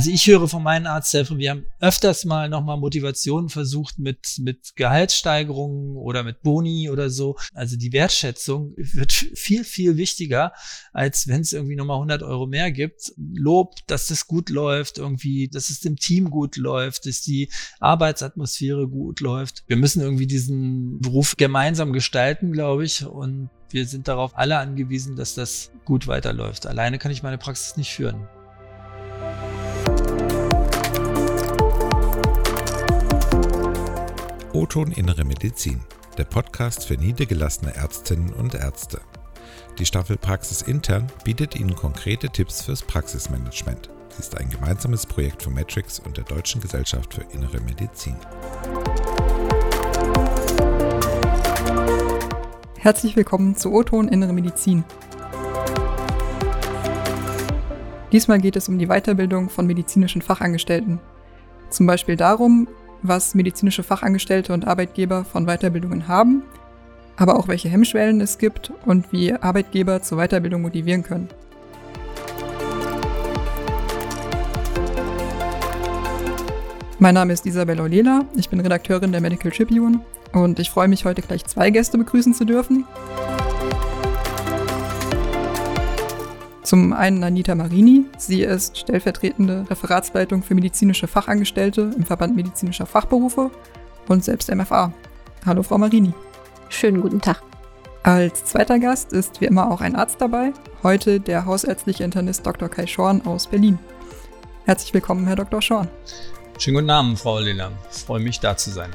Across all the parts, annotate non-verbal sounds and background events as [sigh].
Also ich höre von meinen Arzthelfern, wir haben öfters mal nochmal Motivationen versucht mit, mit Gehaltssteigerungen oder mit Boni oder so. Also die Wertschätzung wird viel, viel wichtiger, als wenn es irgendwie nochmal 100 Euro mehr gibt. Lob, dass das gut läuft, irgendwie, dass es dem Team gut läuft, dass die Arbeitsatmosphäre gut läuft. Wir müssen irgendwie diesen Beruf gemeinsam gestalten, glaube ich. Und wir sind darauf alle angewiesen, dass das gut weiterläuft. Alleine kann ich meine Praxis nicht führen. O-Ton Innere Medizin, der Podcast für niedergelassene Ärztinnen und Ärzte. Die Staffel Praxis Intern bietet Ihnen konkrete Tipps fürs Praxismanagement. Sie ist ein gemeinsames Projekt von Matrix und der Deutschen Gesellschaft für Innere Medizin. Herzlich willkommen zu O-Ton Innere Medizin. Diesmal geht es um die Weiterbildung von medizinischen Fachangestellten. Zum Beispiel darum, was medizinische Fachangestellte und Arbeitgeber von Weiterbildungen haben, aber auch welche Hemmschwellen es gibt und wie Arbeitgeber zur Weiterbildung motivieren können. Mein Name ist Isabella Olela, ich bin Redakteurin der Medical Tribune und ich freue mich heute gleich zwei Gäste begrüßen zu dürfen. Zum einen Anita Marini. Sie ist stellvertretende Referatsleitung für medizinische Fachangestellte im Verband medizinischer Fachberufe und selbst MFA. Hallo, Frau Marini. Schönen guten Tag. Als zweiter Gast ist wie immer auch ein Arzt dabei. Heute der hausärztliche Internist Dr. Kai Schorn aus Berlin. Herzlich willkommen, Herr Dr. Schorn. Schönen guten Abend, Frau Lehner. Ich freue mich, da zu sein.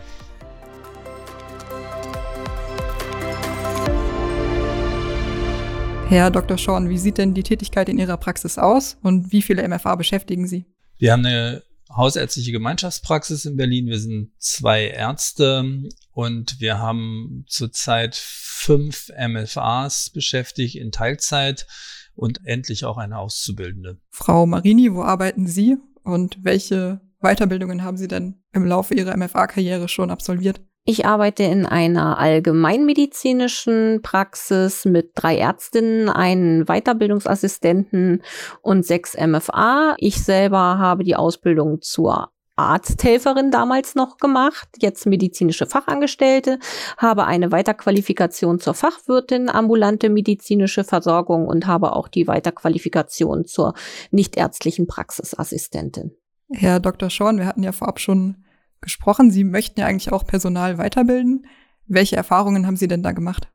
Herr Dr. Schorn, wie sieht denn die Tätigkeit in Ihrer Praxis aus und wie viele MFA beschäftigen Sie? Wir haben eine hausärztliche Gemeinschaftspraxis in Berlin. Wir sind zwei Ärzte und wir haben zurzeit fünf MFAs beschäftigt in Teilzeit und endlich auch eine Auszubildende. Frau Marini, wo arbeiten Sie und welche Weiterbildungen haben Sie denn im Laufe Ihrer MFA-Karriere schon absolviert? Ich arbeite in einer allgemeinmedizinischen Praxis mit drei Ärztinnen, einen Weiterbildungsassistenten und sechs MFA. Ich selber habe die Ausbildung zur Arzthelferin damals noch gemacht, jetzt medizinische Fachangestellte, habe eine Weiterqualifikation zur Fachwirtin ambulante medizinische Versorgung und habe auch die Weiterqualifikation zur nichtärztlichen Praxisassistentin. Herr Dr. Schorn, wir hatten ja vorab schon gesprochen. Sie möchten ja eigentlich auch Personal weiterbilden. Welche Erfahrungen haben Sie denn da gemacht?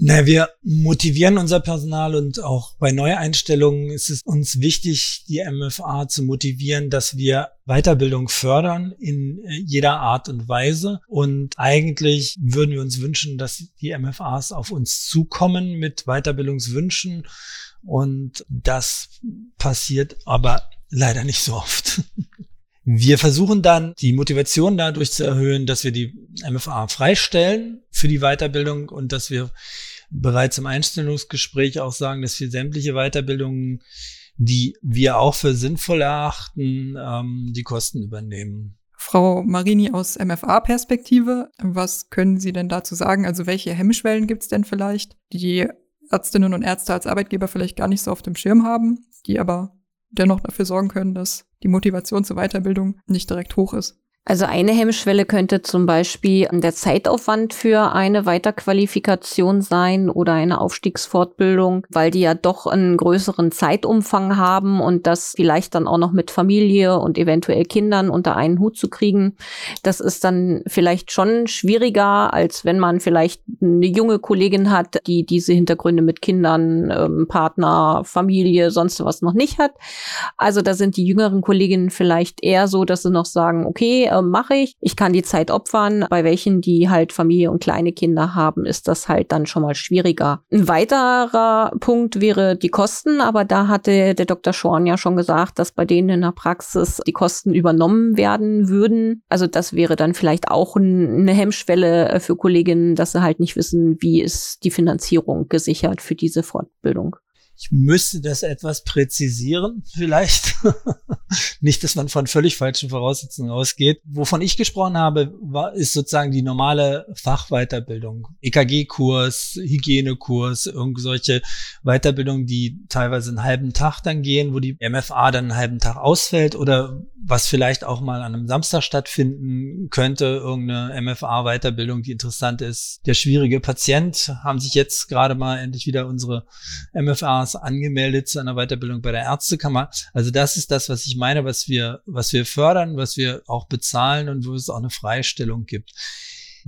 Na, wir motivieren unser Personal und auch bei Neueinstellungen ist es uns wichtig, die MFA zu motivieren, dass wir Weiterbildung fördern in äh, jeder Art und Weise. Und eigentlich würden wir uns wünschen, dass die MFAs auf uns zukommen mit Weiterbildungswünschen. Und das passiert aber leider nicht so oft. [laughs] Wir versuchen dann die Motivation dadurch zu erhöhen, dass wir die MFA freistellen für die Weiterbildung und dass wir bereits im Einstellungsgespräch auch sagen, dass wir sämtliche Weiterbildungen, die wir auch für sinnvoll erachten, ähm, die Kosten übernehmen. Frau Marini aus MFA-Perspektive, was können Sie denn dazu sagen? Also welche Hemmschwellen gibt es denn vielleicht, die Ärztinnen und Ärzte als Arbeitgeber vielleicht gar nicht so auf dem Schirm haben, die aber dennoch dafür sorgen können, dass die Motivation zur Weiterbildung nicht direkt hoch ist. Also eine Hemmschwelle könnte zum Beispiel der Zeitaufwand für eine Weiterqualifikation sein oder eine Aufstiegsfortbildung, weil die ja doch einen größeren Zeitumfang haben und das vielleicht dann auch noch mit Familie und eventuell Kindern unter einen Hut zu kriegen. Das ist dann vielleicht schon schwieriger, als wenn man vielleicht eine junge Kollegin hat, die diese Hintergründe mit Kindern, ähm, Partner, Familie, sonst was noch nicht hat. Also da sind die jüngeren Kolleginnen vielleicht eher so, dass sie noch sagen, okay, äh, mache ich. Ich kann die Zeit opfern. Bei welchen, die halt Familie und kleine Kinder haben, ist das halt dann schon mal schwieriger. Ein weiterer Punkt wäre die Kosten, aber da hatte der Dr. Schorn ja schon gesagt, dass bei denen in der Praxis die Kosten übernommen werden würden. Also das wäre dann vielleicht auch eine Hemmschwelle äh, für Kolleginnen, dass sie halt nicht wissen, wie ist die Finanzierung gesichert für diese Fortbildung. Ich müsste das etwas präzisieren, vielleicht. [laughs] Nicht, dass man von völlig falschen Voraussetzungen ausgeht. Wovon ich gesprochen habe, war, ist sozusagen die normale Fachweiterbildung. EKG-Kurs, Hygienekurs, irgend solche Weiterbildungen, die teilweise einen halben Tag dann gehen, wo die MFA dann einen halben Tag ausfällt oder was vielleicht auch mal an einem Samstag stattfinden könnte, irgendeine MFA-Weiterbildung, die interessant ist. Der schwierige Patient haben sich jetzt gerade mal endlich wieder unsere MFAs angemeldet zu einer Weiterbildung bei der Ärztekammer. Also das ist das, was ich meine, was wir, was wir fördern, was wir auch bezahlen und wo es auch eine Freistellung gibt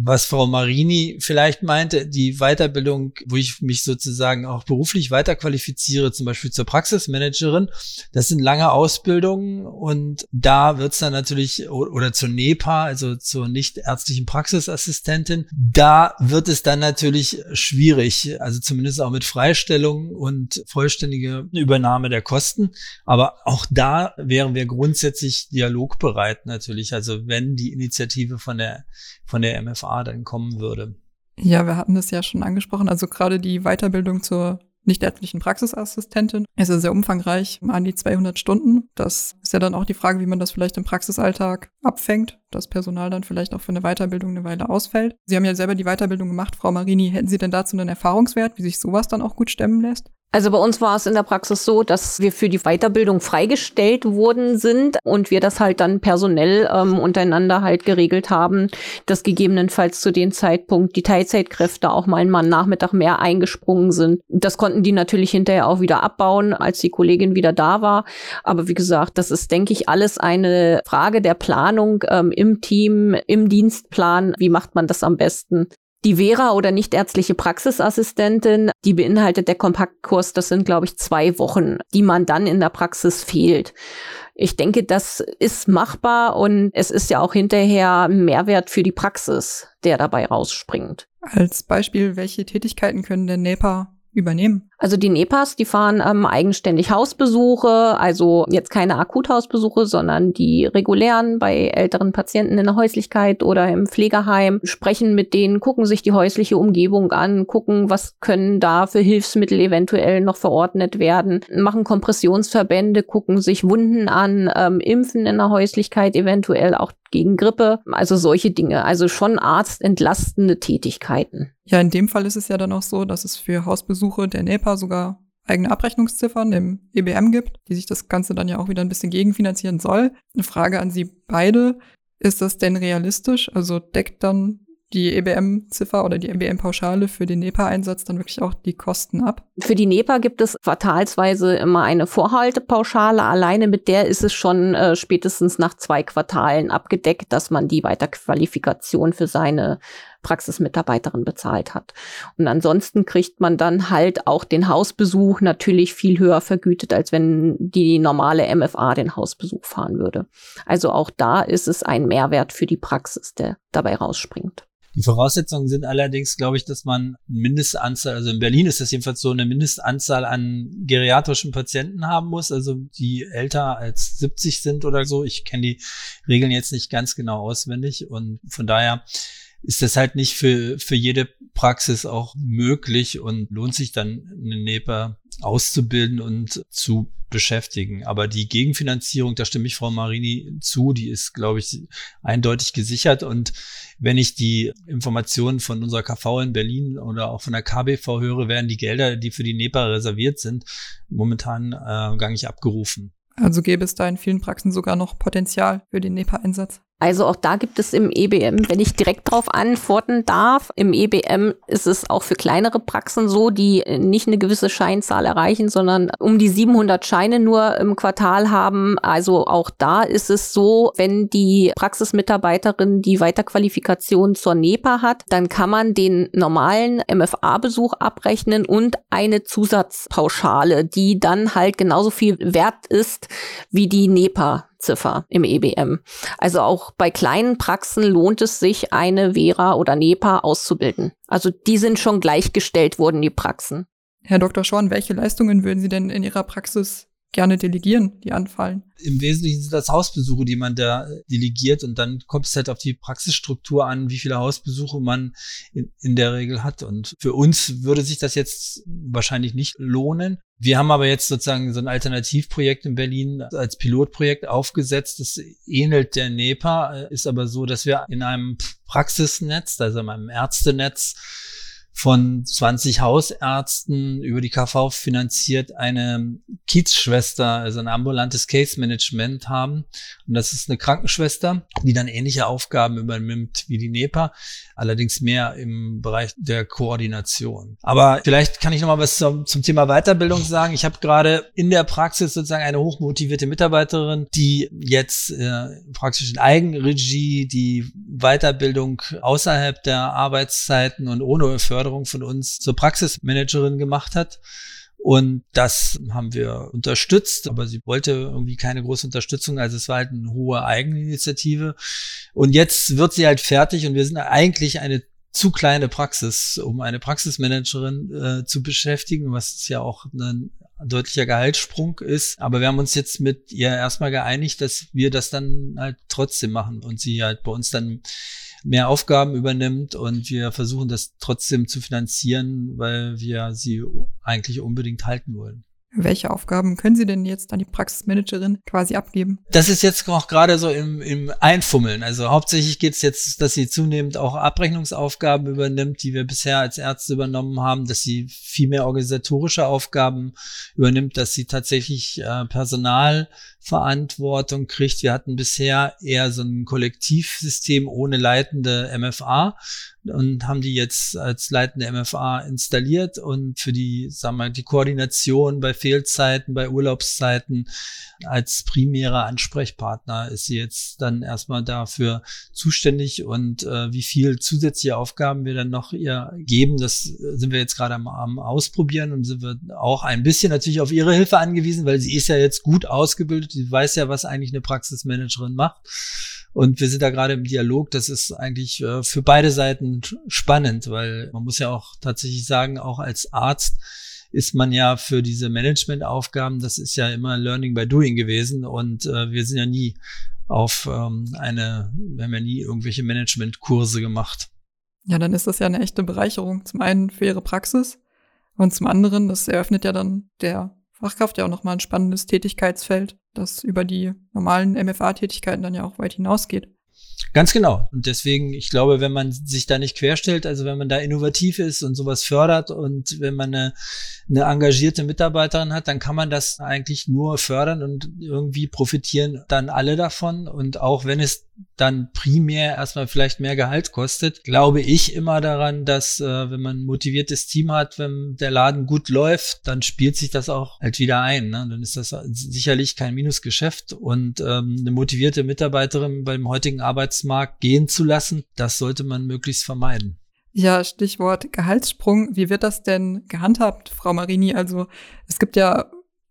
was Frau Marini vielleicht meinte, die Weiterbildung, wo ich mich sozusagen auch beruflich weiterqualifiziere, zum Beispiel zur Praxismanagerin, das sind lange Ausbildungen und da wird's dann natürlich, oder zur NEPA, also zur nichtärztlichen Praxisassistentin, da wird es dann natürlich schwierig, also zumindest auch mit Freistellung und vollständige Übernahme der Kosten. Aber auch da wären wir grundsätzlich dialogbereit natürlich. Also wenn die Initiative von der, von der MFA FA dann kommen würde. Ja, wir hatten das ja schon angesprochen. Also gerade die Weiterbildung zur nichtärztlichen Praxisassistentin ist ja sehr umfangreich, an die 200 Stunden. Das ist ja dann auch die Frage, wie man das vielleicht im Praxisalltag abfängt, dass Personal dann vielleicht auch für eine Weiterbildung eine Weile ausfällt. Sie haben ja selber die Weiterbildung gemacht, Frau Marini. Hätten Sie denn dazu einen Erfahrungswert, wie sich sowas dann auch gut stemmen lässt? Also bei uns war es in der Praxis so, dass wir für die Weiterbildung freigestellt worden sind und wir das halt dann personell ähm, untereinander halt geregelt haben, dass gegebenenfalls zu dem Zeitpunkt die Teilzeitkräfte auch mal einen Nachmittag mehr eingesprungen sind. Das konnten die natürlich hinterher auch wieder abbauen, als die Kollegin wieder da war. Aber wie gesagt, das ist, denke ich, alles eine Frage der Planung ähm, im Team, im Dienstplan. Wie macht man das am besten? Die Vera oder nichtärztliche Praxisassistentin, die beinhaltet der Kompaktkurs, das sind, glaube ich, zwei Wochen, die man dann in der Praxis fehlt. Ich denke, das ist machbar und es ist ja auch hinterher ein Mehrwert für die Praxis, der dabei rausspringt. Als Beispiel, welche Tätigkeiten können denn NEPA übernehmen? Also die NEPAs, die fahren ähm, eigenständig Hausbesuche, also jetzt keine Akuthausbesuche, sondern die regulären bei älteren Patienten in der Häuslichkeit oder im Pflegeheim, sprechen mit denen, gucken sich die häusliche Umgebung an, gucken, was können da für Hilfsmittel eventuell noch verordnet werden, machen Kompressionsverbände, gucken sich Wunden an, ähm, impfen in der Häuslichkeit eventuell auch gegen Grippe, also solche Dinge, also schon arztentlastende Tätigkeiten. Ja, in dem Fall ist es ja dann auch so, dass es für Hausbesuche der NEPA sogar eigene Abrechnungsziffern im EBM gibt, die sich das Ganze dann ja auch wieder ein bisschen gegenfinanzieren soll. Eine Frage an Sie beide. Ist das denn realistisch? Also deckt dann die EBM-Ziffer oder die EBM-Pauschale für den NEPA-Einsatz dann wirklich auch die Kosten ab? Für die NEPA gibt es quartalsweise immer eine Vorhaltepauschale. Alleine mit der ist es schon äh, spätestens nach zwei Quartalen abgedeckt, dass man die Weiterqualifikation für seine Praxismitarbeiterin bezahlt hat. Und ansonsten kriegt man dann halt auch den Hausbesuch natürlich viel höher vergütet, als wenn die normale MFA den Hausbesuch fahren würde. Also auch da ist es ein Mehrwert für die Praxis, der dabei rausspringt. Die Voraussetzungen sind allerdings, glaube ich, dass man eine Mindestanzahl, also in Berlin ist das jedenfalls so, eine Mindestanzahl an geriatrischen Patienten haben muss, also die älter als 70 sind oder so. Ich kenne die Regeln jetzt nicht ganz genau auswendig und von daher ist das halt nicht für, für jede Praxis auch möglich und lohnt sich dann eine NEPA auszubilden und zu beschäftigen. Aber die Gegenfinanzierung, da stimme ich Frau Marini zu, die ist, glaube ich, eindeutig gesichert. Und wenn ich die Informationen von unserer KV in Berlin oder auch von der KBV höre, werden die Gelder, die für die NEPA reserviert sind, momentan äh, gar nicht abgerufen. Also gäbe es da in vielen Praxen sogar noch Potenzial für den NEPA-Einsatz? Also auch da gibt es im EBM, wenn ich direkt darauf antworten darf, im EBM ist es auch für kleinere Praxen so, die nicht eine gewisse Scheinzahl erreichen, sondern um die 700 Scheine nur im Quartal haben. Also auch da ist es so, wenn die Praxismitarbeiterin die Weiterqualifikation zur NEPA hat, dann kann man den normalen MFA-Besuch abrechnen und eine Zusatzpauschale, die dann halt genauso viel wert ist wie die NEPA Ziffer im EBM. Also auch bei kleinen Praxen lohnt es sich, eine Vera oder NEPA auszubilden. Also die sind schon gleichgestellt worden, die Praxen. Herr Dr. Schorn, welche Leistungen würden Sie denn in Ihrer Praxis gerne delegieren, die anfallen? Im Wesentlichen sind das Hausbesuche, die man da delegiert und dann kommt es halt auf die Praxisstruktur an, wie viele Hausbesuche man in, in der Regel hat. Und für uns würde sich das jetzt wahrscheinlich nicht lohnen. Wir haben aber jetzt sozusagen so ein Alternativprojekt in Berlin als Pilotprojekt aufgesetzt. Das ähnelt der NEPA, ist aber so, dass wir in einem Praxisnetz, also in einem Ärztenetz, von 20 Hausärzten über die KV finanziert eine Kiezschwester, also ein ambulantes Case Management haben. Und das ist eine Krankenschwester, die dann ähnliche Aufgaben übernimmt wie die NEPA, allerdings mehr im Bereich der Koordination. Aber vielleicht kann ich noch mal was zum, zum Thema Weiterbildung sagen. Ich habe gerade in der Praxis sozusagen eine hochmotivierte Mitarbeiterin, die jetzt äh, praktisch in Eigenregie die Weiterbildung außerhalb der Arbeitszeiten und ohne Förderung Förderung von uns zur Praxismanagerin gemacht hat. Und das haben wir unterstützt, aber sie wollte irgendwie keine große Unterstützung. Also es war halt eine hohe Eigeninitiative. Und jetzt wird sie halt fertig und wir sind eigentlich eine zu kleine Praxis, um eine Praxismanagerin äh, zu beschäftigen, was ja auch ein deutlicher Gehaltssprung ist. Aber wir haben uns jetzt mit ihr erstmal geeinigt, dass wir das dann halt trotzdem machen und sie halt bei uns dann mehr Aufgaben übernimmt und wir versuchen das trotzdem zu finanzieren, weil wir sie eigentlich unbedingt halten wollen. Welche Aufgaben können Sie denn jetzt an die Praxismanagerin quasi abgeben? Das ist jetzt auch gerade so im, im Einfummeln. Also hauptsächlich geht es jetzt, dass sie zunehmend auch Abrechnungsaufgaben übernimmt, die wir bisher als Ärzte übernommen haben, dass sie viel mehr organisatorische Aufgaben übernimmt, dass sie tatsächlich äh, Personalverantwortung kriegt. Wir hatten bisher eher so ein Kollektivsystem ohne leitende MFA und haben die jetzt als leitende MFA installiert und für die, sagen wir, die Koordination bei Fehlzeiten, bei Urlaubszeiten als primärer Ansprechpartner ist sie jetzt dann erstmal dafür zuständig und äh, wie viel zusätzliche Aufgaben wir dann noch ihr geben, das sind wir jetzt gerade am, am Ausprobieren und sind wir auch ein bisschen natürlich auf ihre Hilfe angewiesen, weil sie ist ja jetzt gut ausgebildet, sie weiß ja, was eigentlich eine Praxismanagerin macht. Und wir sind da gerade im Dialog. Das ist eigentlich äh, für beide Seiten spannend, weil man muss ja auch tatsächlich sagen, auch als Arzt ist man ja für diese Managementaufgaben, das ist ja immer Learning by Doing gewesen und äh, wir sind ja nie auf ähm, eine, wir haben ja nie irgendwelche Managementkurse gemacht. Ja, dann ist das ja eine echte Bereicherung. Zum einen für ihre Praxis und zum anderen, das eröffnet ja dann der Fachkraft ja auch nochmal ein spannendes Tätigkeitsfeld, das über die normalen MFA-Tätigkeiten dann ja auch weit hinausgeht. Ganz genau. Und deswegen, ich glaube, wenn man sich da nicht querstellt, also wenn man da innovativ ist und sowas fördert und wenn man eine, eine engagierte Mitarbeiterin hat, dann kann man das eigentlich nur fördern und irgendwie profitieren dann alle davon. Und auch wenn es dann primär erstmal vielleicht mehr Gehalt kostet, glaube ich immer daran, dass äh, wenn man ein motiviertes Team hat, wenn der Laden gut läuft, dann spielt sich das auch halt wieder ein. Ne? Dann ist das sicherlich kein Minusgeschäft und ähm, eine motivierte Mitarbeiterin beim heutigen Arbeitsmarkt gehen zu lassen, das sollte man möglichst vermeiden. Ja, Stichwort Gehaltssprung. Wie wird das denn gehandhabt, Frau Marini? Also es gibt ja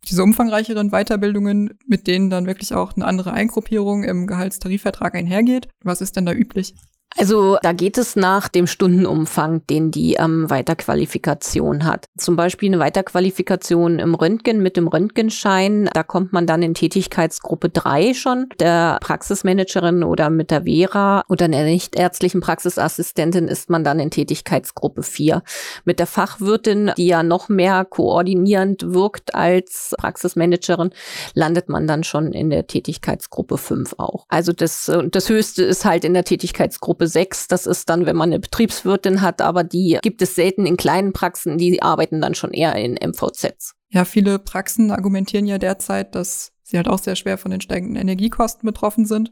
diese umfangreicheren Weiterbildungen, mit denen dann wirklich auch eine andere Eingruppierung im Gehaltstarifvertrag einhergeht. Was ist denn da üblich? Also da geht es nach dem Stundenumfang, den die ähm, Weiterqualifikation hat. Zum Beispiel eine Weiterqualifikation im Röntgen mit dem Röntgenschein. Da kommt man dann in Tätigkeitsgruppe 3 schon, der Praxismanagerin oder mit der Vera oder einer nichtärztlichen Praxisassistentin ist man dann in Tätigkeitsgruppe 4. Mit der Fachwirtin, die ja noch mehr koordinierend wirkt als Praxismanagerin, landet man dann schon in der Tätigkeitsgruppe 5 auch. Also das, das Höchste ist halt in der Tätigkeitsgruppe Gruppe 6. Das ist dann, wenn man eine Betriebswirtin hat, aber die gibt es selten in kleinen Praxen, die arbeiten dann schon eher in MVZs. Ja, viele Praxen argumentieren ja derzeit, dass sie halt auch sehr schwer von den steigenden Energiekosten betroffen sind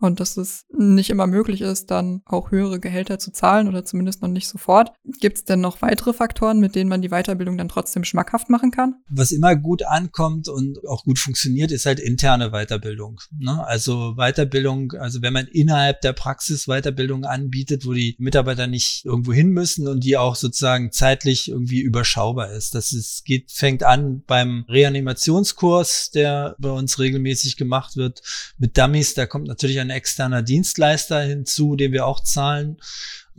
und dass es nicht immer möglich ist, dann auch höhere Gehälter zu zahlen oder zumindest noch nicht sofort. Gibt es denn noch weitere Faktoren, mit denen man die Weiterbildung dann trotzdem schmackhaft machen kann? Was immer gut ankommt und auch gut funktioniert, ist halt interne Weiterbildung. Ne? Also Weiterbildung, also wenn man innerhalb der Praxis Weiterbildung anbietet, wo die Mitarbeiter nicht irgendwo hin müssen und die auch sozusagen zeitlich irgendwie überschaubar ist. Das ist, geht, fängt an beim Reanimationskurs, der bei uns regelmäßig gemacht wird mit Dummies. Da kommt natürlich ein ein externer Dienstleister hinzu, den wir auch zahlen.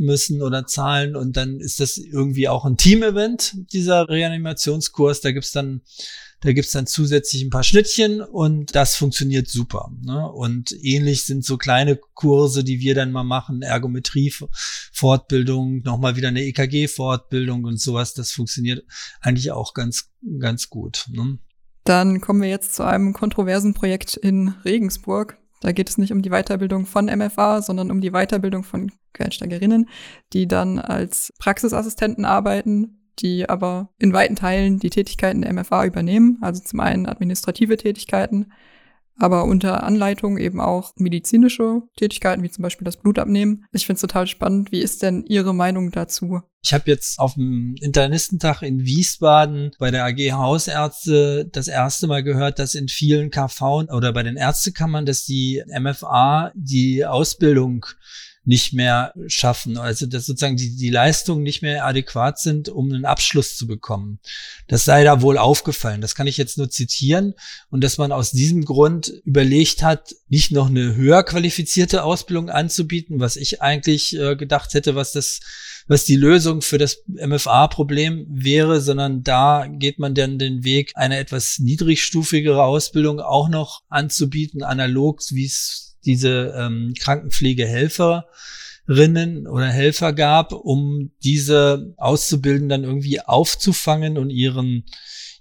müssen oder zahlen und dann ist das irgendwie auch ein Team-Event, dieser Reanimationskurs. Da gibt's dann da dann zusätzlich ein paar Schnittchen und das funktioniert super. Ne? Und ähnlich sind so kleine Kurse, die wir dann mal machen, Ergometrie-Fortbildung, nochmal wieder eine EKG-Fortbildung und sowas. Das funktioniert eigentlich auch ganz, ganz gut. Ne? Dann kommen wir jetzt zu einem kontroversen Projekt in Regensburg. Da geht es nicht um die Weiterbildung von MFA, sondern um die Weiterbildung von Quereinsteigerinnen, die dann als Praxisassistenten arbeiten, die aber in weiten Teilen die Tätigkeiten der MFA übernehmen. Also zum einen administrative Tätigkeiten, aber unter Anleitung eben auch medizinische Tätigkeiten, wie zum Beispiel das Blutabnehmen. Ich finde es total spannend. Wie ist denn Ihre Meinung dazu? Ich habe jetzt auf dem Internistentag in Wiesbaden bei der AG Hausärzte das erste Mal gehört, dass in vielen KV oder bei den Ärztekammern, dass die MFA die Ausbildung nicht mehr schaffen. Also dass sozusagen die, die Leistungen nicht mehr adäquat sind, um einen Abschluss zu bekommen. Das sei da wohl aufgefallen. Das kann ich jetzt nur zitieren. Und dass man aus diesem Grund überlegt hat, nicht noch eine höher qualifizierte Ausbildung anzubieten, was ich eigentlich äh, gedacht hätte, was das was die Lösung für das MFA-Problem wäre, sondern da geht man dann den Weg, eine etwas niedrigstufigere Ausbildung auch noch anzubieten, analog, wie es diese ähm, Krankenpflegehelferinnen oder Helfer gab, um diese Auszubildenden dann irgendwie aufzufangen und ihren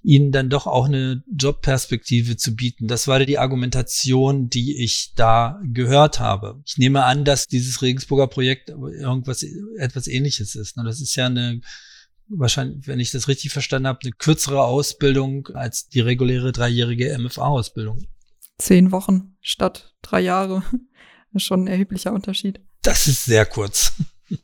ihnen dann doch auch eine Jobperspektive zu bieten. Das war die Argumentation, die ich da gehört habe. Ich nehme an, dass dieses Regensburger Projekt irgendwas etwas ähnliches ist. Das ist ja eine wahrscheinlich, wenn ich das richtig verstanden habe, eine kürzere Ausbildung als die reguläre dreijährige MFA-Ausbildung zehn Wochen statt drei Jahre. Das [laughs] ist schon ein erheblicher Unterschied. Das ist sehr kurz.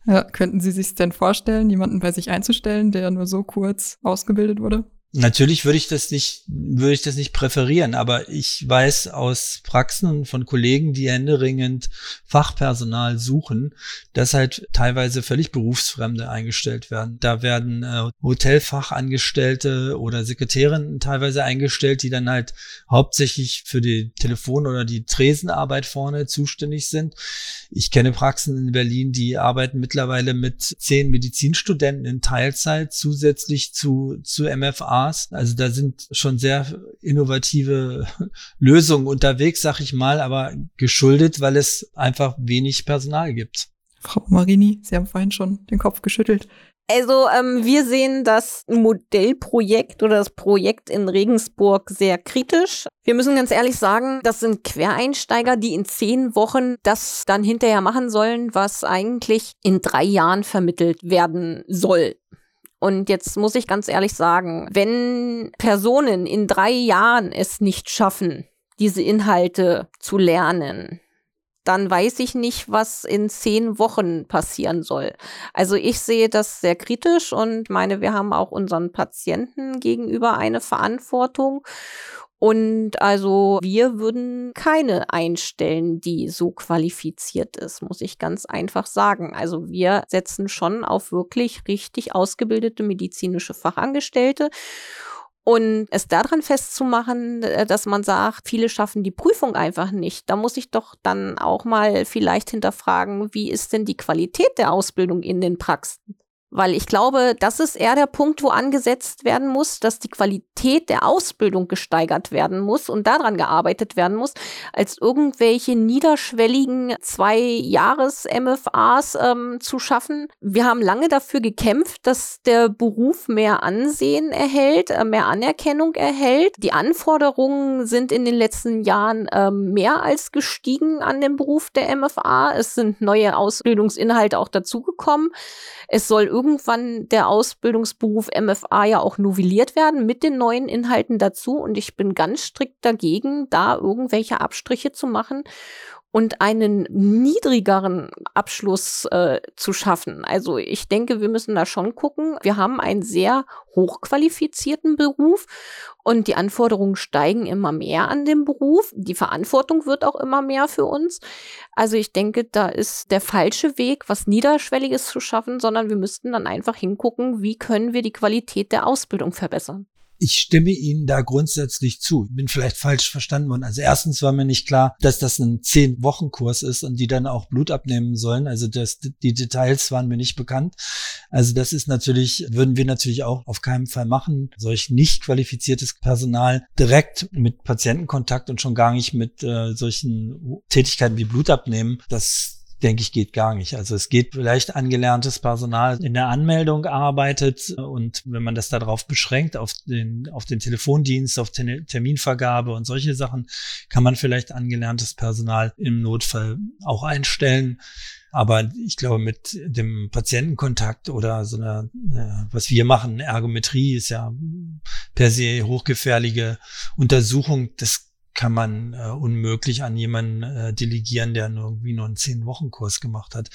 Ja, könnten Sie sich denn vorstellen, jemanden bei sich einzustellen, der nur so kurz ausgebildet wurde? Natürlich würde ich das nicht, würde ich das nicht präferieren, aber ich weiß aus Praxen von Kollegen, die händeringend Fachpersonal suchen, dass halt teilweise völlig Berufsfremde eingestellt werden. Da werden äh, Hotelfachangestellte oder Sekretärinnen teilweise eingestellt, die dann halt hauptsächlich für die Telefon- oder die Tresenarbeit vorne zuständig sind. Ich kenne Praxen in Berlin, die arbeiten mittlerweile mit zehn Medizinstudenten in Teilzeit zusätzlich zu, zu MFA Maß. Also da sind schon sehr innovative [laughs] Lösungen unterwegs, sag ich mal, aber geschuldet, weil es einfach wenig Personal gibt. Frau Marini, Sie haben vorhin schon den Kopf geschüttelt. Also ähm, wir sehen das Modellprojekt oder das Projekt in Regensburg sehr kritisch. Wir müssen ganz ehrlich sagen, das sind Quereinsteiger, die in zehn Wochen das dann hinterher machen sollen, was eigentlich in drei Jahren vermittelt werden soll. Und jetzt muss ich ganz ehrlich sagen, wenn Personen in drei Jahren es nicht schaffen, diese Inhalte zu lernen, dann weiß ich nicht, was in zehn Wochen passieren soll. Also ich sehe das sehr kritisch und meine, wir haben auch unseren Patienten gegenüber eine Verantwortung. Und also wir würden keine einstellen, die so qualifiziert ist, muss ich ganz einfach sagen. Also wir setzen schon auf wirklich richtig ausgebildete medizinische Fachangestellte. Und es daran festzumachen, äh, dass man sagt, viele schaffen die Prüfung einfach nicht, da muss ich doch dann auch mal vielleicht hinterfragen, wie ist denn die Qualität der Ausbildung in den Praxen? Weil ich glaube, das ist eher der Punkt, wo angesetzt werden muss, dass die Qualität der Ausbildung gesteigert werden muss und daran gearbeitet werden muss, als irgendwelche niederschwelligen zwei Jahres MFAs ähm, zu schaffen. Wir haben lange dafür gekämpft, dass der Beruf mehr Ansehen erhält, äh, mehr Anerkennung erhält. Die Anforderungen sind in den letzten Jahren äh, mehr als gestiegen an den Beruf der MFA. Es sind neue Ausbildungsinhalte auch dazugekommen. Es soll irgendwann der Ausbildungsberuf MFA ja auch novelliert werden mit den neuen Inhalten dazu. Und ich bin ganz strikt dagegen, da irgendwelche Abstriche zu machen und einen niedrigeren Abschluss äh, zu schaffen. Also ich denke, wir müssen da schon gucken. Wir haben einen sehr hochqualifizierten Beruf und die Anforderungen steigen immer mehr an den Beruf. Die Verantwortung wird auch immer mehr für uns. Also ich denke, da ist der falsche Weg, was Niederschwelliges zu schaffen, sondern wir müssten dann einfach hingucken, wie können wir die Qualität der Ausbildung verbessern Ich stimme Ihnen da grundsätzlich zu. Bin vielleicht falsch verstanden worden. Also erstens war mir nicht klar, dass das ein Zehn-Wochen-Kurs ist und die dann auch Blut abnehmen sollen. Also das, die Details waren mir nicht bekannt. Also das ist natürlich, würden wir natürlich auch auf keinen Fall machen. Solch nicht qualifiziertes Personal direkt mit Patientenkontakt und schon gar nicht mit äh, solchen Tätigkeiten wie Blut abnehmen. Das denke ich, geht gar nicht. Also es geht vielleicht angelerntes Personal in der Anmeldung arbeitet und wenn man das darauf beschränkt, auf den, auf den Telefondienst, auf den Terminvergabe und solche Sachen, kann man vielleicht angelerntes Personal im Notfall auch einstellen. Aber ich glaube, mit dem Patientenkontakt oder so einer, äh, was wir machen, Ergometrie ist ja per se hochgefährliche Untersuchung. Das kann man äh, unmöglich an jemanden äh, delegieren, der nur irgendwie nur einen Zehn-Wochen-Kurs gemacht hat.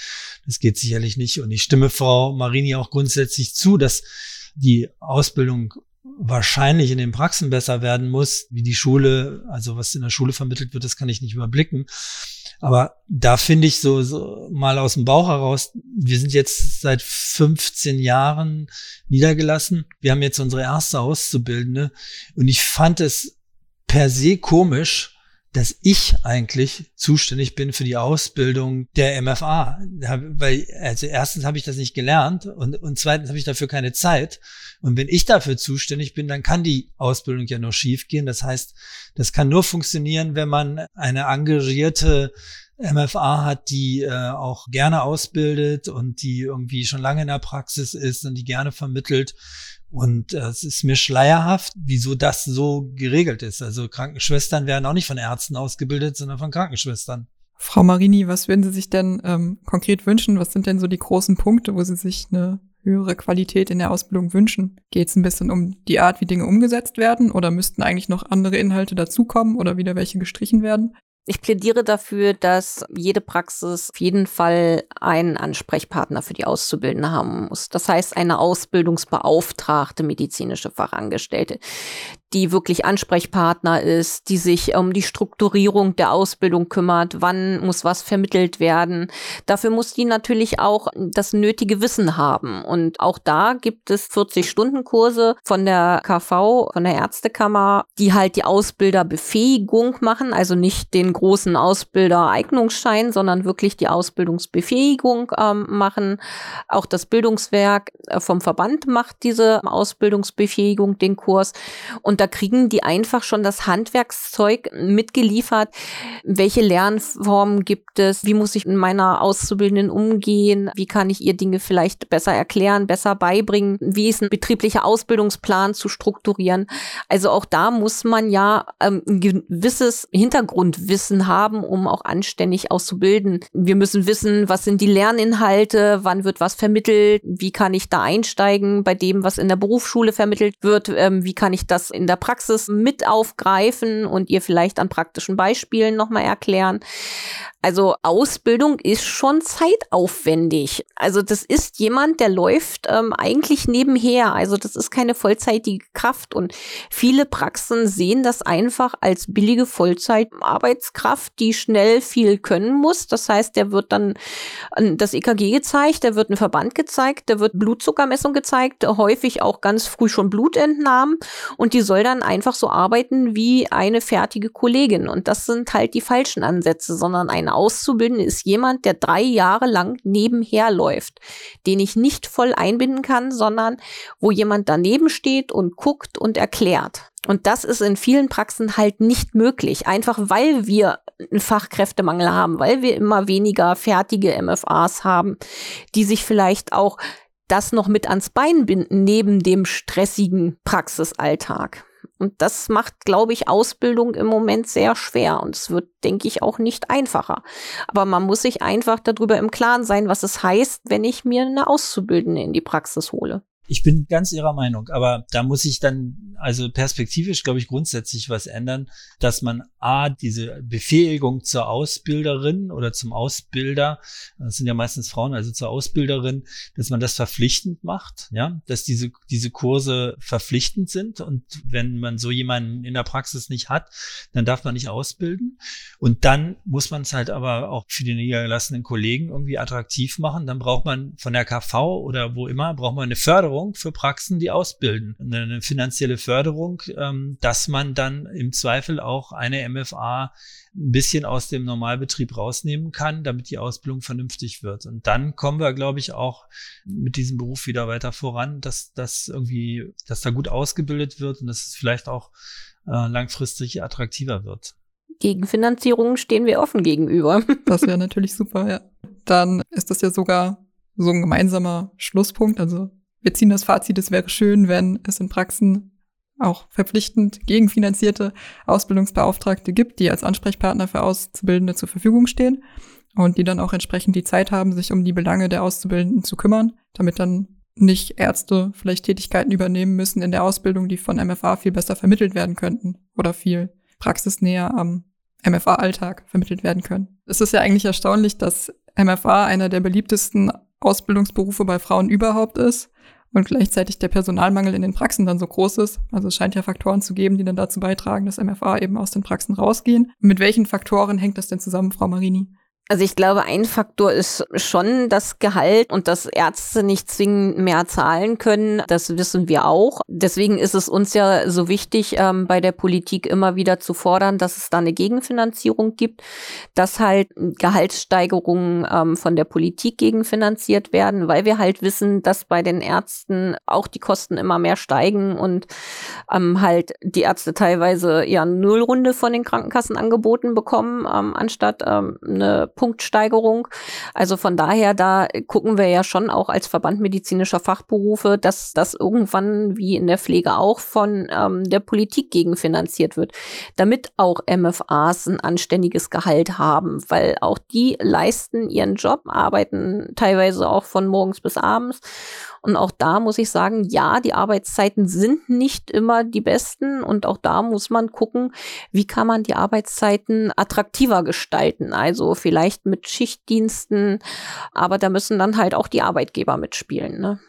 Das geht sicherlich nicht. Und ich stimme Frau Marini auch grundsätzlich zu, dass die Ausbildung wahrscheinlich in den Praxen besser werden muss, wie die Schule, also was in der Schule vermittelt wird, das kann ich nicht überblicken. Aber da finde ich so, so mal aus dem Bauch heraus, wir sind jetzt seit 15 Jahren niedergelassen. Wir haben jetzt unsere erste Auszubildende und ich fand es per se komisch, dass ich eigentlich zuständig bin für die Ausbildung der MFA. Weil, also erstens habe ich das nicht gelernt und, und zweitens habe ich dafür keine Zeit. Und wenn ich dafür zuständig bin, dann kann die Ausbildung ja nur schiefgehen. Das heißt, das kann nur funktionieren, wenn man eine engagierte MFA hat, die äh, auch gerne ausbildet und die irgendwie schon lange in der Praxis ist und die gerne vermittelt. Und äh, es ist mir schleierhaft, wieso das so geregelt ist. Also Krankenschwestern werden auch nicht von Ärzten ausgebildet, sondern von Krankenschwestern. Frau Marini, was würden Sie sich denn ähm, konkret wünschen? Was sind denn so die großen Punkte, wo Sie sich eine höhere Qualität in der Ausbildung wünschen? Geht es ein bisschen um die Art, wie Dinge umgesetzt werden oder müssten eigentlich noch andere Inhalte dazukommen oder wieder welche gestrichen werden? Ich plädiere dafür, dass jede Praxis auf jeden Fall einen Ansprechpartner für die Auszubildende haben muss. Das heißt, eine Ausbildungsbeauftragte medizinische Fachangestellte, die wirklich Ansprechpartner ist, die sich um die Strukturierung der Ausbildung kümmert, wann muss was vermittelt werden. Dafür muss die natürlich auch das nötige Wissen haben. Und auch da gibt es 40-Stunden-Kurse von der KV, von der Ärztekammer, die halt die Ausbilderbefähigung machen, also nicht den großen Ausbildereignungsschein, sondern wirklich die Ausbildungsbefähigung ähm, machen. Auch das Bildungswerk äh, vom Verband macht diese Ausbildungsbefähigung, den Kurs. Und da kriegen die einfach schon das Handwerkszeug mitgeliefert. Welche Lernformen gibt es? Wie muss ich in meiner Auszubildenden umgehen? Wie kann ich ihr Dinge vielleicht besser erklären, besser beibringen? Wie ist ein betrieblicher Ausbildungsplan zu strukturieren? Also auch da muss man ja ähm, ein gewisses Hintergrundwissen haben, um auch anständig auszubilden. Wir müssen wissen, was sind die Lerninhalte? Wann wird was vermittelt? Wie kann ich da einsteigen bei dem, was in der Berufsschule vermittelt wird? Ähm, wie kann ich das in der Praxis mit aufgreifen und ihr vielleicht an praktischen Beispielen nochmal erklären. Also Ausbildung ist schon zeitaufwendig. Also das ist jemand, der läuft ähm, eigentlich nebenher. Also das ist keine vollzeitige Kraft. Und viele Praxen sehen das einfach als billige Vollzeitarbeitskraft, die schnell viel können muss. Das heißt, der wird dann das EKG gezeigt, der wird ein Verband gezeigt, der wird Blutzuckermessung gezeigt, häufig auch ganz früh schon Blutentnahmen. Und die soll dann einfach so arbeiten wie eine fertige Kollegin. Und das sind halt die falschen Ansätze, sondern ein Auszubildende ist jemand, der drei Jahre lang nebenher läuft, den ich nicht voll einbinden kann, sondern wo jemand daneben steht und guckt und erklärt. Und das ist in vielen Praxen halt nicht möglich, einfach weil wir einen Fachkräftemangel haben, weil wir immer weniger fertige MFAs haben, die sich vielleicht auch das noch mit ans Bein binden neben dem stressigen Praxisalltag. Und das macht, glaube ich, Ausbildung im Moment sehr schwer. Und es wird, denke ich, auch nicht einfacher. Aber man muss sich einfach darüber im Klaren sein, was es heißt, wenn ich mir eine Auszubildende in die Praxis hole. Ich bin ganz Ihrer Meinung, aber da muss ich dann also perspektivisch, glaube ich, grundsätzlich was ändern, dass man A, diese Befähigung zur Ausbilderin oder zum Ausbilder, das sind ja meistens Frauen, also zur Ausbilderin, dass man das verpflichtend macht, ja, dass diese, diese Kurse verpflichtend sind und wenn man so jemanden in der Praxis nicht hat, dann darf man nicht ausbilden. Und dann muss man es halt aber auch für die niedergelassenen Kollegen irgendwie attraktiv machen, dann braucht man von der KV oder wo immer, braucht man eine Förderung Förderung für Praxen, die ausbilden. Eine finanzielle Förderung, ähm, dass man dann im Zweifel auch eine MFA ein bisschen aus dem Normalbetrieb rausnehmen kann, damit die Ausbildung vernünftig wird. Und dann kommen wir, glaube ich, auch mit diesem Beruf wieder weiter voran, dass das irgendwie, dass da gut ausgebildet wird und dass es vielleicht auch äh, langfristig attraktiver wird. Gegenfinanzierungen stehen wir offen gegenüber. [laughs] Das wäre natürlich super, ja. Dann ist das ja sogar so ein gemeinsamer Schlusspunkt. Also wir ziehen das Fazit, es wäre schön, wenn es in Praxen auch verpflichtend gegenfinanzierte Ausbildungsbeauftragte gibt, die als Ansprechpartner für Auszubildende zur Verfügung stehen und die dann auch entsprechend die Zeit haben, sich um die Belange der Auszubildenden zu kümmern, damit dann nicht Ärzte vielleicht Tätigkeiten übernehmen müssen in der Ausbildung, die von MFA viel besser vermittelt werden könnten oder viel praxisnäher am MFA-Alltag vermittelt werden können. Es ist ja eigentlich erstaunlich, dass MFA einer der beliebtesten Ausbildungsberufe bei Frauen überhaupt ist und gleichzeitig der Personalmangel in den Praxen dann so groß ist. Also es scheint ja Faktoren zu geben, die dann dazu beitragen, dass MFA eben aus den Praxen rausgehen. Mit welchen Faktoren hängt das denn zusammen, Frau Marini? Also ich glaube, ein Faktor ist schon das Gehalt und dass Ärzte nicht zwingend mehr zahlen können. Das wissen wir auch. Deswegen ist es uns ja so wichtig, ähm, bei der Politik immer wieder zu fordern, dass es da eine Gegenfinanzierung gibt, dass halt Gehaltssteigerungen ähm, von der Politik gegenfinanziert werden, weil wir halt wissen, dass bei den Ärzten auch die Kosten immer mehr steigen und ähm, halt die Ärzte teilweise ja Nullrunde von den Krankenkassen angeboten bekommen, ähm, anstatt ähm, eine Punktsteigerung. Also von daher, da gucken wir ja schon auch als Verband medizinischer Fachberufe, dass das irgendwann wie in der Pflege auch von ähm, der Politik gegenfinanziert wird, damit auch MFAs ein anständiges Gehalt haben, weil auch die leisten ihren Job, arbeiten teilweise auch von morgens bis abends und auch da muss ich sagen, ja, die Arbeitszeiten sind nicht immer die besten. Und auch da muss man gucken, wie kann man die Arbeitszeiten attraktiver gestalten. Also vielleicht mit Schichtdiensten. Aber da müssen dann halt auch die Arbeitgeber mitspielen. Ne?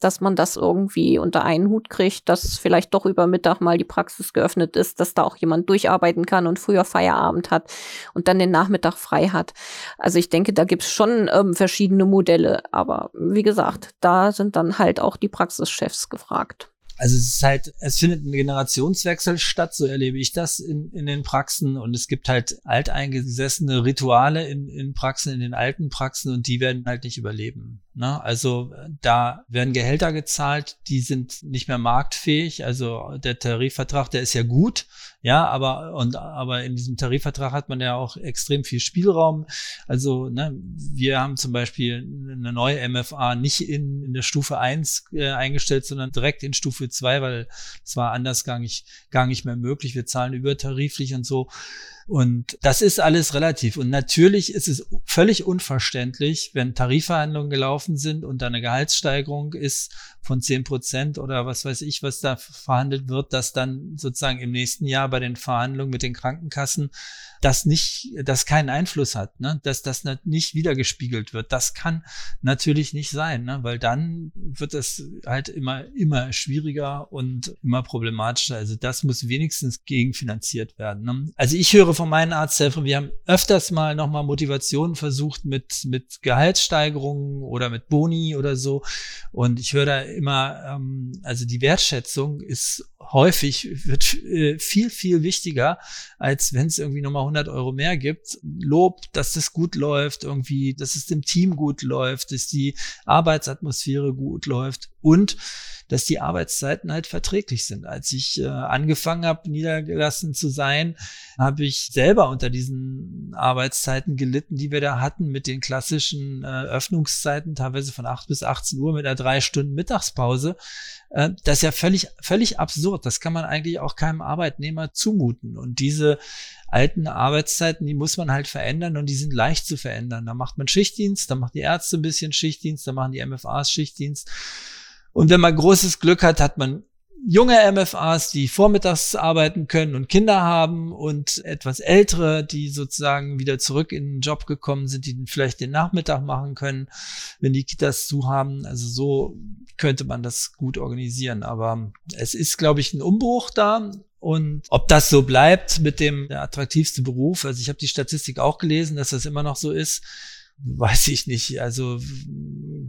Dass man das irgendwie unter einen Hut kriegt, dass vielleicht doch über Mittag mal die Praxis geöffnet ist, dass da auch jemand durcharbeiten kann und früher Feierabend hat und dann den Nachmittag frei hat. Also ich denke, da gibt's schon ähm, verschiedene Modelle, aber wie gesagt, da sind dann halt auch die Praxischefs gefragt. Also es ist halt, es findet ein Generationswechsel statt, so erlebe ich das in, in den Praxen. Und es gibt halt alteingesessene Rituale in, in Praxen, in den alten Praxen und die werden halt nicht überleben. Ne? Also da werden Gehälter gezahlt, die sind nicht mehr marktfähig. Also der Tarifvertrag, der ist ja gut, ja, aber und aber in diesem Tarifvertrag hat man ja auch extrem viel Spielraum. Also ne, wir haben zum Beispiel eine neue MFA nicht in, in der Stufe 1 äh, eingestellt, sondern direkt in Stufe 2, weil es war anders gar nicht, gar nicht mehr möglich. Wir zahlen übertariflich und so. Und das ist alles relativ. Und natürlich ist es völlig unverständlich, wenn Tarifverhandlungen gelaufen sind und da eine Gehaltssteigerung ist von zehn Prozent oder was weiß ich, was da verhandelt wird, dass dann sozusagen im nächsten Jahr bei den Verhandlungen mit den Krankenkassen das nicht, das keinen Einfluss hat, ne? dass das nicht wiedergespiegelt wird. Das kann natürlich nicht sein, ne? weil dann wird es halt immer, immer schwieriger und immer problematischer. Also das muss wenigstens gegenfinanziert werden. Ne? Also ich höre von meinen Arzthelfern, wir haben öfters mal nochmal Motivationen versucht mit, mit Gehaltssteigerungen oder mit Boni oder so. Und ich höre da immer, ähm, also die Wertschätzung ist häufig, wird äh, viel, viel wichtiger, als wenn es irgendwie nochmal 100 Euro mehr gibt. Lob, dass das gut läuft, irgendwie, dass es dem Team gut läuft, dass die Arbeitsatmosphäre gut läuft und dass die Arbeitszeiten halt verträglich sind. Als ich äh, angefangen habe, niedergelassen zu sein, habe ich selber unter diesen Arbeitszeiten gelitten, die wir da hatten, mit den klassischen äh, Öffnungszeiten, teilweise von 8 bis 18 Uhr mit einer drei Stunden Mittagspause. Äh, das ist ja völlig, völlig absurd. Das kann man eigentlich auch keinem Arbeitnehmer zumuten. Und diese alten Arbeitszeiten, die muss man halt verändern und die sind leicht zu verändern. Da macht man Schichtdienst, da macht die Ärzte ein bisschen Schichtdienst, da machen die MFAs Schichtdienst. Und wenn man großes Glück hat, hat man junge MFAs, die vormittags arbeiten können und Kinder haben und etwas ältere, die sozusagen wieder zurück in den Job gekommen sind, die vielleicht den Nachmittag machen können, wenn die Kitas zu haben. Also so könnte man das gut organisieren. Aber es ist, glaube ich, ein Umbruch da. Und ob das so bleibt mit dem der attraktivste Beruf, also ich habe die Statistik auch gelesen, dass das immer noch so ist, weiß ich nicht. Also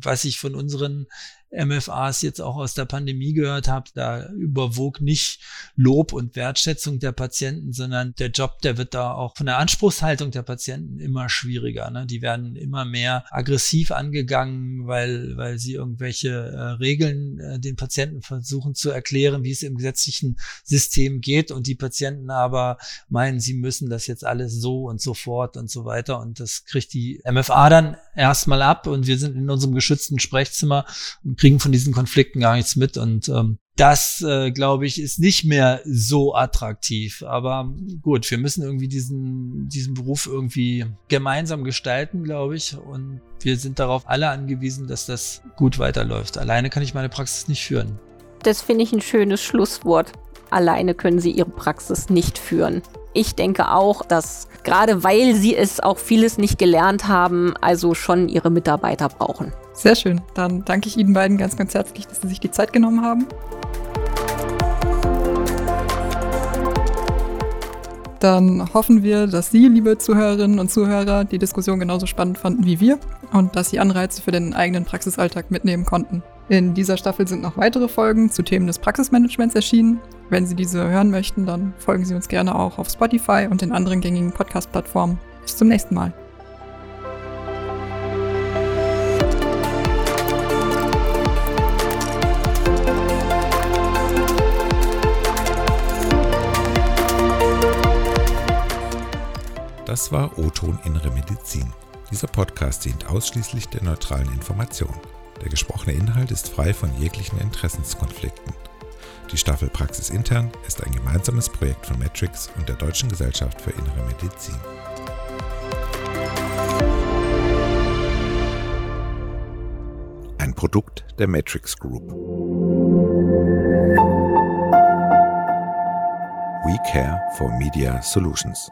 was ich von unseren MFAs jetzt auch aus der Pandemie gehört habe, da überwog nicht Lob und Wertschätzung der Patienten, sondern der Job, der wird da auch von der Anspruchshaltung der Patienten immer schwieriger. Ne? Die werden immer mehr aggressiv angegangen, weil, weil sie irgendwelche äh, Regeln äh, den Patienten versuchen zu erklären, wie es im gesetzlichen System geht und die Patienten aber meinen, sie müssen das jetzt alles so und so fort und so weiter und das kriegt die MFA dann erstmal ab und wir sind in unserem geschützten Sprechzimmer und kriegen von diesen Konflikten gar nichts mit und ähm, das, äh, glaube ich, ist nicht mehr so attraktiv. Aber gut, wir müssen irgendwie diesen, diesen Beruf irgendwie gemeinsam gestalten, glaube ich. Und wir sind darauf alle angewiesen, dass das gut weiterläuft. Alleine kann ich meine Praxis nicht führen. Das finde ich ein schönes Schlusswort. Alleine können Sie Ihre Praxis nicht führen. Ich denke auch, dass gerade weil Sie es auch vieles nicht gelernt haben, also schon Ihre Mitarbeiter brauchen. Sehr schön. Dann danke ich Ihnen beiden ganz, ganz herzlich, dass Sie sich die Zeit genommen haben. Dann hoffen wir, dass Sie, liebe Zuhörerinnen und Zuhörer, die Diskussion genauso spannend fanden wie wir und dass Sie Anreize für den eigenen Praxisalltag mitnehmen konnten. In dieser Staffel sind noch weitere Folgen zu Themen des Praxismanagements erschienen. Wenn Sie diese hören möchten, dann folgen Sie uns gerne auch auf Spotify und den anderen gängigen Podcast-Plattformen. Bis zum nächsten Mal. Das war O-Ton Innere Medizin. Dieser Podcast dient ausschließlich der neutralen Information. Der gesprochene Inhalt ist frei von jeglichen Interessenskonflikten. Die Staffel Praxis Intern ist ein gemeinsames Projekt von Matrix und der Deutschen Gesellschaft für Innere Medizin. Ein Produkt der Matrix Group. We Care for Media Solutions.